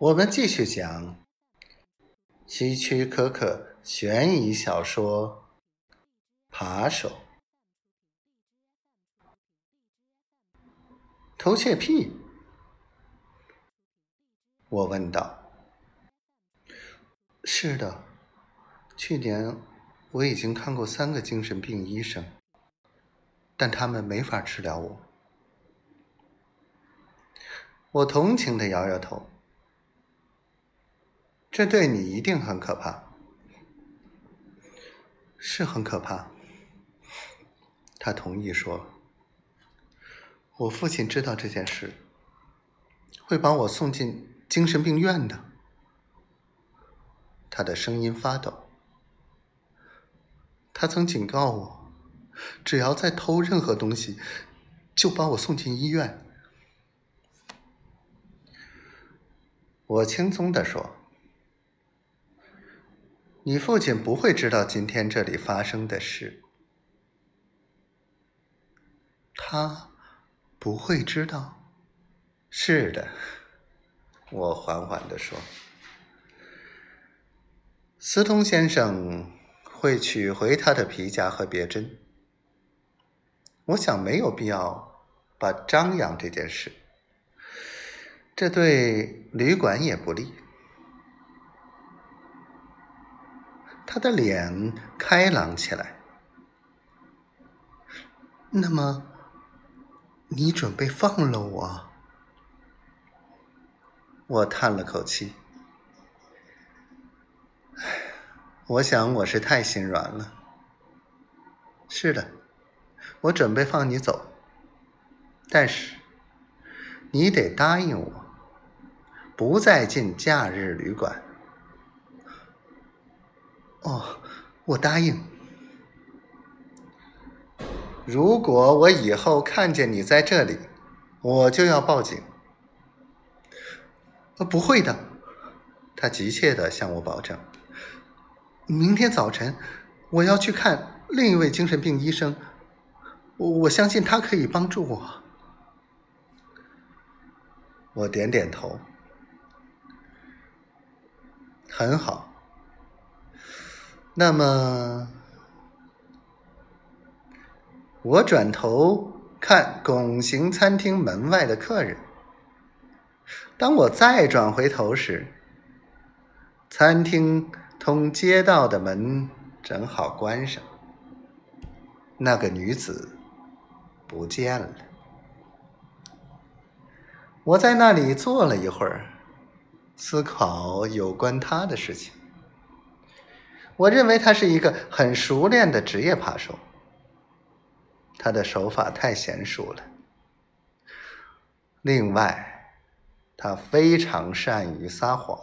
我们继续讲希区柯克悬疑小说《扒手》。偷窃癖？我问道。是的，去年我已经看过三个精神病医生，但他们没法治疗我。我同情的摇摇头。这对你一定很可怕，是很可怕。他同意说：“我父亲知道这件事，会把我送进精神病院的。”他的声音发抖。他曾警告我，只要再偷任何东西，就把我送进医院。我轻松地说。你父亲不会知道今天这里发生的事，他不会知道。是的，我缓缓地说。斯通先生会取回他的皮夹和别针。我想没有必要把张扬这件事，这对旅馆也不利。他的脸开朗起来。那么，你准备放了我？我叹了口气。我想我是太心软了。是的，我准备放你走，但是你得答应我，不再进假日旅馆。哦，我答应。如果我以后看见你在这里，我就要报警。呃，不会的，他急切的向我保证。明天早晨，我要去看另一位精神病医生，我我相信他可以帮助我。我点点头。很好。那么，我转头看拱形餐厅门外的客人。当我再转回头时，餐厅通街道的门正好关上，那个女子不见了。我在那里坐了一会儿，思考有关她的事情。我认为他是一个很熟练的职业扒手，他的手法太娴熟了。另外，他非常善于撒谎。